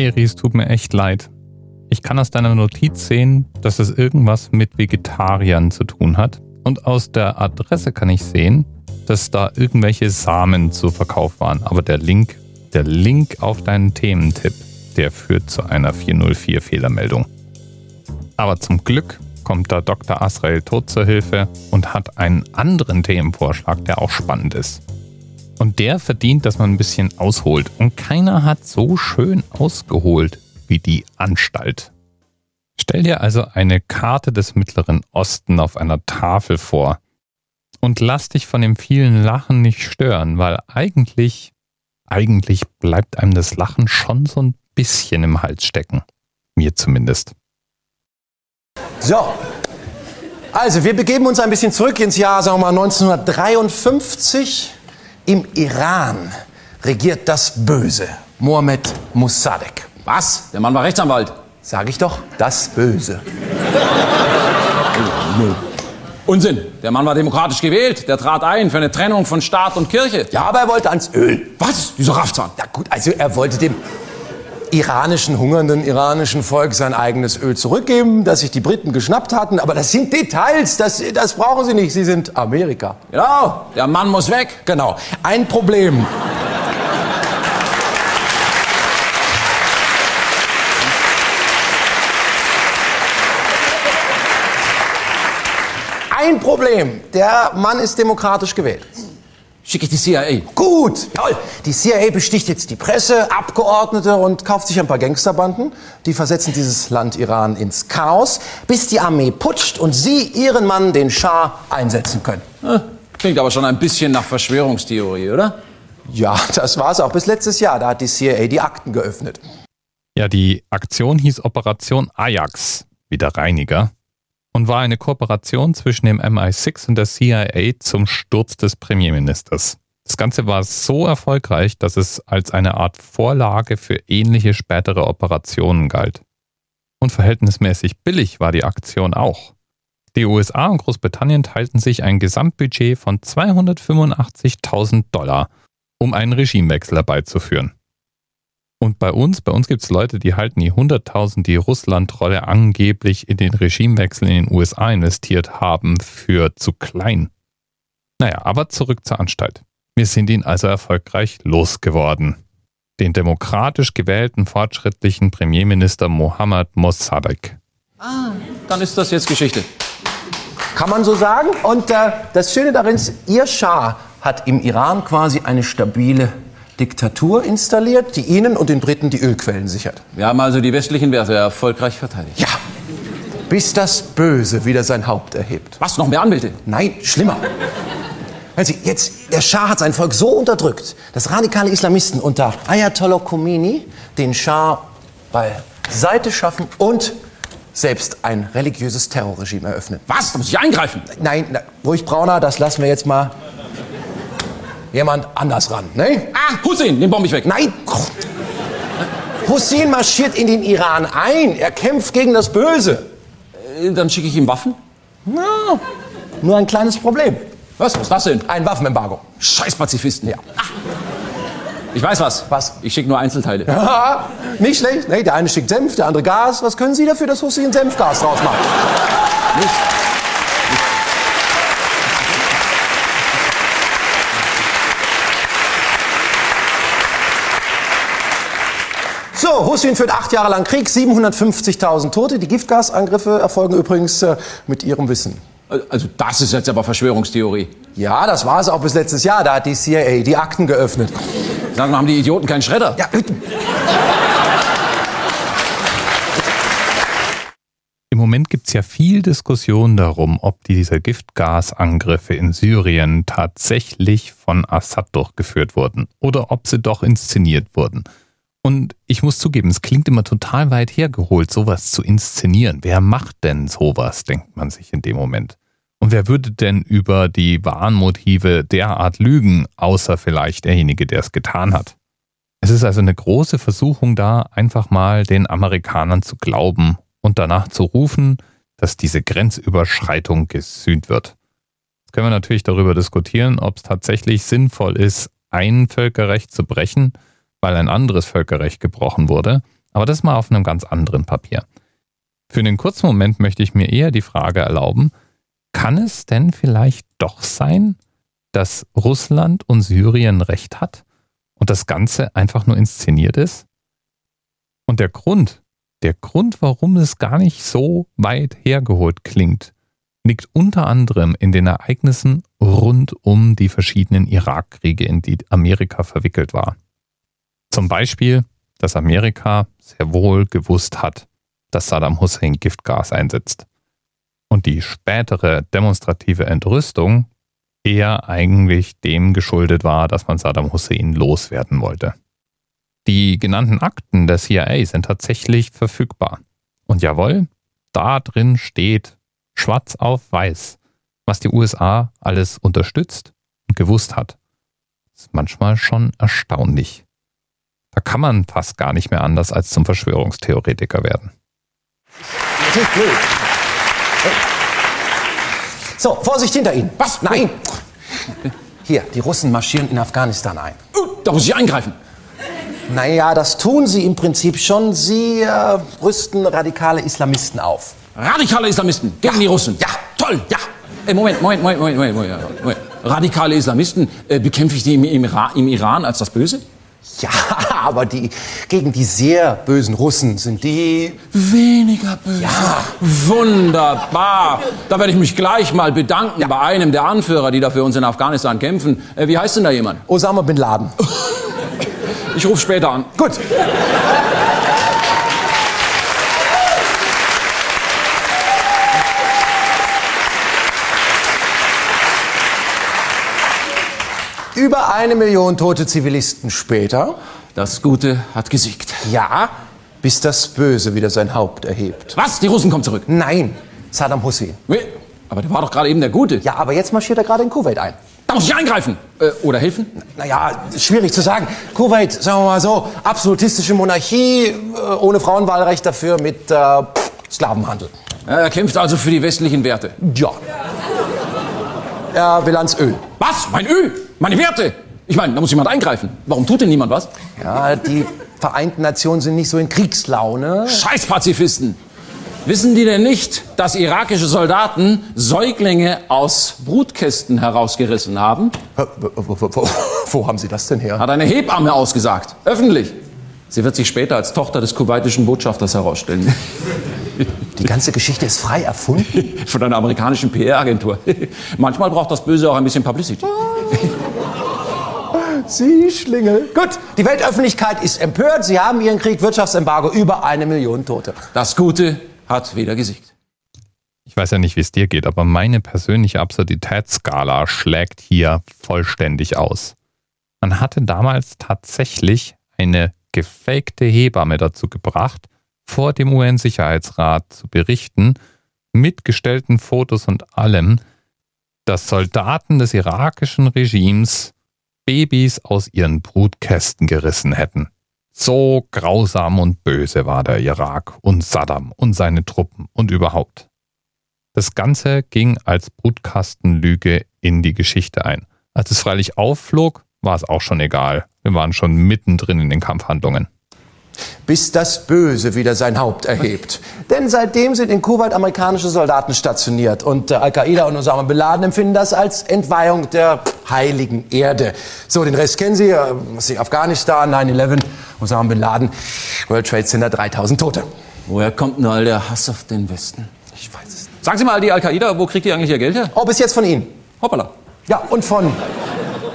Eris, tut mir echt leid. Ich kann aus deiner Notiz sehen, dass es irgendwas mit Vegetariern zu tun hat. Und aus der Adresse kann ich sehen, dass da irgendwelche Samen zu Verkauf waren. Aber der Link, der Link auf deinen Thementipp, der führt zu einer 404 Fehlermeldung. Aber zum Glück kommt da Dr. Asrael Tod zur Hilfe und hat einen anderen Themenvorschlag, der auch spannend ist. Und der verdient, dass man ein bisschen ausholt. Und keiner hat so schön ausgeholt wie die Anstalt. Stell dir also eine Karte des Mittleren Osten auf einer Tafel vor und lass dich von dem vielen Lachen nicht stören, weil eigentlich, eigentlich bleibt einem das Lachen schon so ein bisschen im Hals stecken. Mir zumindest. So, also wir begeben uns ein bisschen zurück ins Jahr, sagen wir mal 1953. Im Iran regiert das Böse, Mohammed Mossadegh. Was? Der Mann war Rechtsanwalt. Sag ich doch, das Böse. Unsinn. Der Mann war demokratisch gewählt. Der trat ein für eine Trennung von Staat und Kirche. Ja, aber er wollte ans Öl. Was? Dieser Raffzahn. Ja gut, also er wollte dem iranischen, hungernden iranischen Volk sein eigenes Öl zurückgeben, das sich die Briten geschnappt hatten. Aber das sind Details, das, das brauchen Sie nicht. Sie sind Amerika. Genau. Der Mann muss weg. Genau. Ein Problem. Ein Problem. Der Mann ist demokratisch gewählt. Schicke ich die CIA. Gut, jawohl. Die CIA besticht jetzt die Presse, Abgeordnete und kauft sich ein paar Gangsterbanden. Die versetzen dieses Land Iran ins Chaos, bis die Armee putscht und sie ihren Mann, den Schah, einsetzen können. Klingt aber schon ein bisschen nach Verschwörungstheorie, oder? Ja, das war es auch bis letztes Jahr. Da hat die CIA die Akten geöffnet. Ja, die Aktion hieß Operation Ajax, wie der Reiniger und war eine Kooperation zwischen dem MI6 und der CIA zum Sturz des Premierministers. Das Ganze war so erfolgreich, dass es als eine Art Vorlage für ähnliche spätere Operationen galt. Und verhältnismäßig billig war die Aktion auch. Die USA und Großbritannien teilten sich ein Gesamtbudget von 285.000 Dollar, um einen Regimewechsel herbeizuführen. Und bei uns, bei uns gibt es Leute, die halten die 100.000, die Russland-Trolle angeblich in den Regimewechsel in den USA investiert haben, für zu klein. Naja, aber zurück zur Anstalt. Wir sind ihn also erfolgreich losgeworden. Den demokratisch gewählten fortschrittlichen Premierminister Mohammad Mossadegh. Ah, dann ist das jetzt Geschichte. Kann man so sagen. Und äh, das Schöne darin ist, ihr Schah hat im Iran quasi eine stabile Diktatur installiert, die Ihnen und den Briten die Ölquellen sichert. Wir haben also die westlichen Werte erfolgreich verteidigt. Ja, bis das Böse wieder sein Haupt erhebt. Was, noch mehr Anwälte? Nein, schlimmer. Hören Sie, jetzt, der Schah hat sein Volk so unterdrückt, dass radikale Islamisten unter Ayatollah Khomeini den Schah beiseite schaffen und selbst ein religiöses Terrorregime eröffnen. Was? Da muss ich eingreifen. Nein, na, ruhig Brauner, das lassen wir jetzt mal jemand anders ran, ne? Ah, Hussein, den bombe ich weg. Nein! Hussein marschiert in den Iran ein. Er kämpft gegen das Böse. Äh, Dann schicke ich ihm Waffen. Na, nur ein kleines Problem. Was? Was ist das denn? Ein Waffenembargo. Scheiß Pazifisten. Ja. Ich weiß was. Was? Ich schicke nur Einzelteile. Haha, Nicht schlecht. Ne, der eine schickt Senf, der andere Gas. Was können Sie dafür, dass Hussein Senfgas draus macht? Nicht. So, Hussein führt acht Jahre lang Krieg, 750.000 Tote. Die Giftgasangriffe erfolgen übrigens äh, mit Ihrem Wissen. Also das ist jetzt aber Verschwörungstheorie. Ja, das war es auch bis letztes Jahr. Da hat die CIA die Akten geöffnet. Sagen wir, haben die Idioten keinen Schredder? Ja, Im Moment gibt es ja viel Diskussion darum, ob diese Giftgasangriffe in Syrien tatsächlich von Assad durchgeführt wurden oder ob sie doch inszeniert wurden. Und ich muss zugeben, es klingt immer total weit hergeholt, sowas zu inszenieren. Wer macht denn sowas, denkt man sich in dem Moment. Und wer würde denn über die Wahnmotive derart lügen, außer vielleicht derjenige, der es getan hat? Es ist also eine große Versuchung da, einfach mal den Amerikanern zu glauben und danach zu rufen, dass diese Grenzüberschreitung gesühnt wird. Jetzt können wir natürlich darüber diskutieren, ob es tatsächlich sinnvoll ist, ein Völkerrecht zu brechen, weil ein anderes Völkerrecht gebrochen wurde, Aber das mal auf einem ganz anderen Papier. Für einen kurzen Moment möchte ich mir eher die Frage erlauben, kann es denn vielleicht doch sein, dass Russland und Syrien recht hat und das Ganze einfach nur inszeniert ist? Und der Grund, der Grund, warum es gar nicht so weit hergeholt klingt, liegt unter anderem in den Ereignissen rund um die verschiedenen Irakkriege, in die Amerika verwickelt war. Zum Beispiel, dass Amerika sehr wohl gewusst hat, dass Saddam Hussein Giftgas einsetzt. Und die spätere demonstrative Entrüstung eher eigentlich dem geschuldet war, dass man Saddam Hussein loswerden wollte. Die genannten Akten der CIA sind tatsächlich verfügbar. Und jawohl, da drin steht schwarz auf weiß, was die USA alles unterstützt und gewusst hat. Das ist manchmal schon erstaunlich. Da kann man fast gar nicht mehr anders als zum Verschwörungstheoretiker werden. Das ist blöd. So, Vorsicht hinter Ihnen. Was? Nein. Hier, die Russen marschieren in Afghanistan ein. Uh, da muss ich eingreifen. Naja, das tun sie im Prinzip schon. Sie äh, rüsten radikale Islamisten auf. Radikale Islamisten gegen die Russen. Ja. Toll. Ja. Äh, Moment, Moment, Moment, Moment, Moment, Moment, Moment. Radikale Islamisten, äh, bekämpfe ich die im, im, im Iran als das Böse? Ja, aber die gegen die sehr bösen Russen sind die. Weniger böse. Ja. Wunderbar. Da werde ich mich gleich mal bedanken bei einem der Anführer, die da für uns in Afghanistan kämpfen. Äh, wie heißt denn da jemand? Osama bin Laden. Ich rufe später an. Gut. Über eine Million tote Zivilisten später. Das Gute hat gesiegt. Ja, bis das Böse wieder sein Haupt erhebt. Was? Die Russen kommen zurück. Nein, Saddam Hussein. Nee, Aber der war doch gerade eben der Gute. Ja, aber jetzt marschiert er gerade in Kuwait ein. Da muss ich eingreifen. Äh, oder helfen? Naja, schwierig zu sagen. Kuwait, sagen wir mal so, absolutistische Monarchie, äh, ohne Frauenwahlrecht dafür mit äh, Sklavenhandel. Er kämpft also für die westlichen Werte. Ja. Er will ans Öl. Was? Mein Öl? Meine Werte? Ich meine, da muss jemand eingreifen. Warum tut denn niemand was? Ja, die Vereinten Nationen sind nicht so in Kriegslaune. Scheiß Pazifisten. Wissen die denn nicht, dass irakische Soldaten Säuglinge aus Brutkästen herausgerissen haben? Wo, wo, wo, wo, wo haben Sie das denn her? Hat eine Hebamme ausgesagt. Öffentlich. Sie wird sich später als Tochter des kuwaitischen Botschafters herausstellen. Die ganze Geschichte ist frei erfunden. Von einer amerikanischen PR-Agentur. Manchmal braucht das Böse auch ein bisschen Publicity. Sie Schlingel. Gut, die Weltöffentlichkeit ist empört. Sie haben Ihren Krieg, Wirtschaftsembargo, über eine Million Tote. Das Gute hat wieder gesiegt. Ich weiß ja nicht, wie es dir geht, aber meine persönliche Absurditätsskala schlägt hier vollständig aus. Man hatte damals tatsächlich eine gefakte Hebamme dazu gebracht, vor dem UN-Sicherheitsrat zu berichten, mit gestellten Fotos und allem, dass Soldaten des irakischen Regimes Babys aus ihren Brutkästen gerissen hätten. So grausam und böse war der Irak und Saddam und seine Truppen und überhaupt. Das Ganze ging als Brutkastenlüge in die Geschichte ein. Als es freilich aufflog, war es auch schon egal. Wir waren schon mittendrin in den Kampfhandlungen. Bis das Böse wieder sein Haupt erhebt. Denn seitdem sind in Kuwait amerikanische Soldaten stationiert. Und äh, Al-Qaida und Osama Bin Laden empfinden das als Entweihung der heiligen Erde. So, den Rest kennen Sie. Äh, was ist Afghanistan, 9-11, Osama Bin Laden, World Trade Center, 3000 Tote. Woher kommt denn all der Hass auf den Westen? Ich weiß es nicht. Sagen Sie mal, die Al-Qaida, wo kriegt die eigentlich ihr Geld her? Oh, bis jetzt von Ihnen. Hoppala. Ja, und von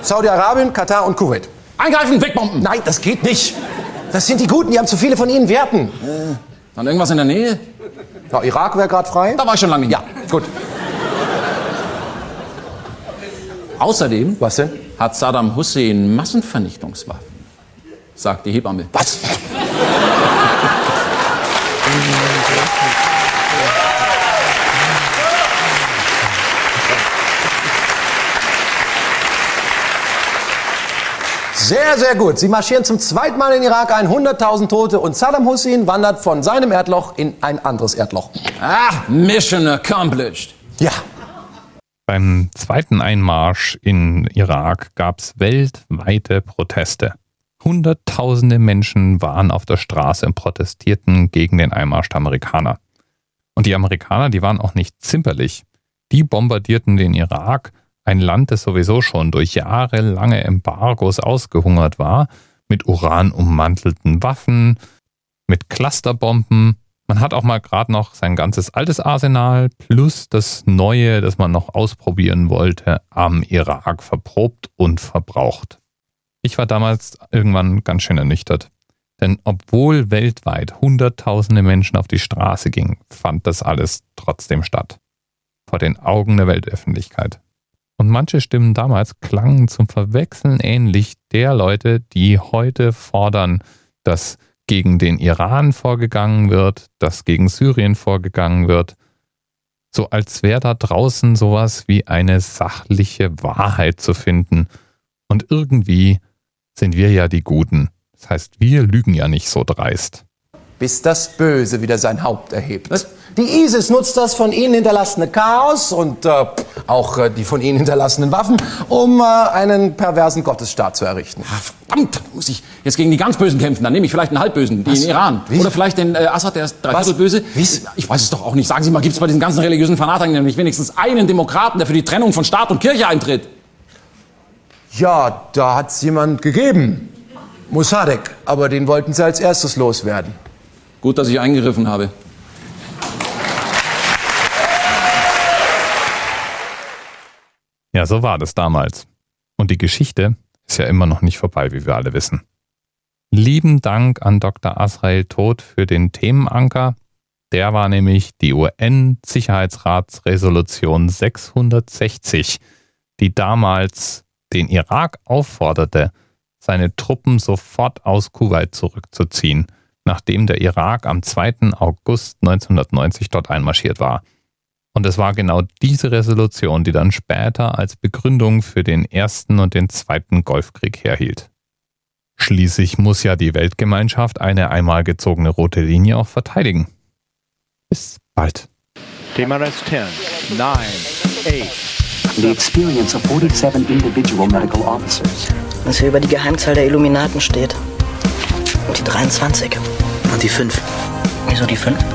Saudi-Arabien, Katar und Kuwait. Eingreifen, wegbomben! Nein, das geht nicht. Das sind die Guten, die haben zu viele von Ihnen Werten. Dann irgendwas in der Nähe? Ja, Irak wäre gerade frei. Da war ich schon lange nicht. Ja, gut. Außerdem Was denn? hat Saddam Hussein Massenvernichtungswaffen, sagt die Hebamme. Was? Sehr, sehr gut. Sie marschieren zum zweiten Mal in den Irak ein, 100.000 Tote und Saddam Hussein wandert von seinem Erdloch in ein anderes Erdloch. Ah, Mission accomplished. Ja, Beim zweiten Einmarsch in Irak gab es weltweite Proteste. Hunderttausende Menschen waren auf der Straße und protestierten gegen den Einmarsch der Amerikaner. Und die Amerikaner, die waren auch nicht zimperlich. Die bombardierten den Irak, ein Land, das sowieso schon durch jahrelange Embargos ausgehungert war, mit uranummantelten Waffen, mit Clusterbomben. Man hat auch mal gerade noch sein ganzes altes Arsenal plus das neue, das man noch ausprobieren wollte, am Irak verprobt und verbraucht. Ich war damals irgendwann ganz schön ernüchtert. Denn obwohl weltweit Hunderttausende Menschen auf die Straße gingen, fand das alles trotzdem statt. Vor den Augen der Weltöffentlichkeit. Und manche Stimmen damals klangen zum Verwechseln ähnlich der Leute, die heute fordern, dass gegen den Iran vorgegangen wird, dass gegen Syrien vorgegangen wird, so als wäre da draußen sowas wie eine sachliche Wahrheit zu finden. Und irgendwie sind wir ja die Guten. Das heißt, wir lügen ja nicht so dreist. Bis das Böse wieder sein Haupt erhebt. Was? Die ISIS nutzt das von ihnen hinterlassene Chaos und äh, auch äh, die von ihnen hinterlassenen Waffen, um äh, einen perversen Gottesstaat zu errichten. Ah, verdammt, muss ich jetzt gegen die ganz Bösen kämpfen. Dann nehme ich vielleicht einen Halbbösen, den Iran. Wie? Oder vielleicht den äh, Assad, der ist dreiviertel Wie? Ich weiß es doch auch nicht. Sagen Sie mal, gibt es bei diesen ganzen religiösen Fanatikern nicht wenigstens einen Demokraten, der für die Trennung von Staat und Kirche eintritt? Ja, da hat es jemand gegeben. Mossadegh, aber den wollten sie als erstes loswerden. Gut, dass ich eingegriffen habe. So war das damals. Und die Geschichte ist ja immer noch nicht vorbei, wie wir alle wissen. Lieben Dank an Dr. Asrael Tod für den Themenanker. Der war nämlich die UN-Sicherheitsratsresolution 660, die damals den Irak aufforderte, seine Truppen sofort aus Kuwait zurückzuziehen, nachdem der Irak am 2. August 1990 dort einmarschiert war. Und es war genau diese Resolution, die dann später als Begründung für den ersten und den zweiten Golfkrieg herhielt. Schließlich muss ja die Weltgemeinschaft eine einmal gezogene rote Linie auch verteidigen. Bis bald. TMRS 10, 9, 8. The experience of 47 individual medical officers was hier über die Geheimzahl der Illuminaten steht. Und die 23. Und die 5. Wieso die 5?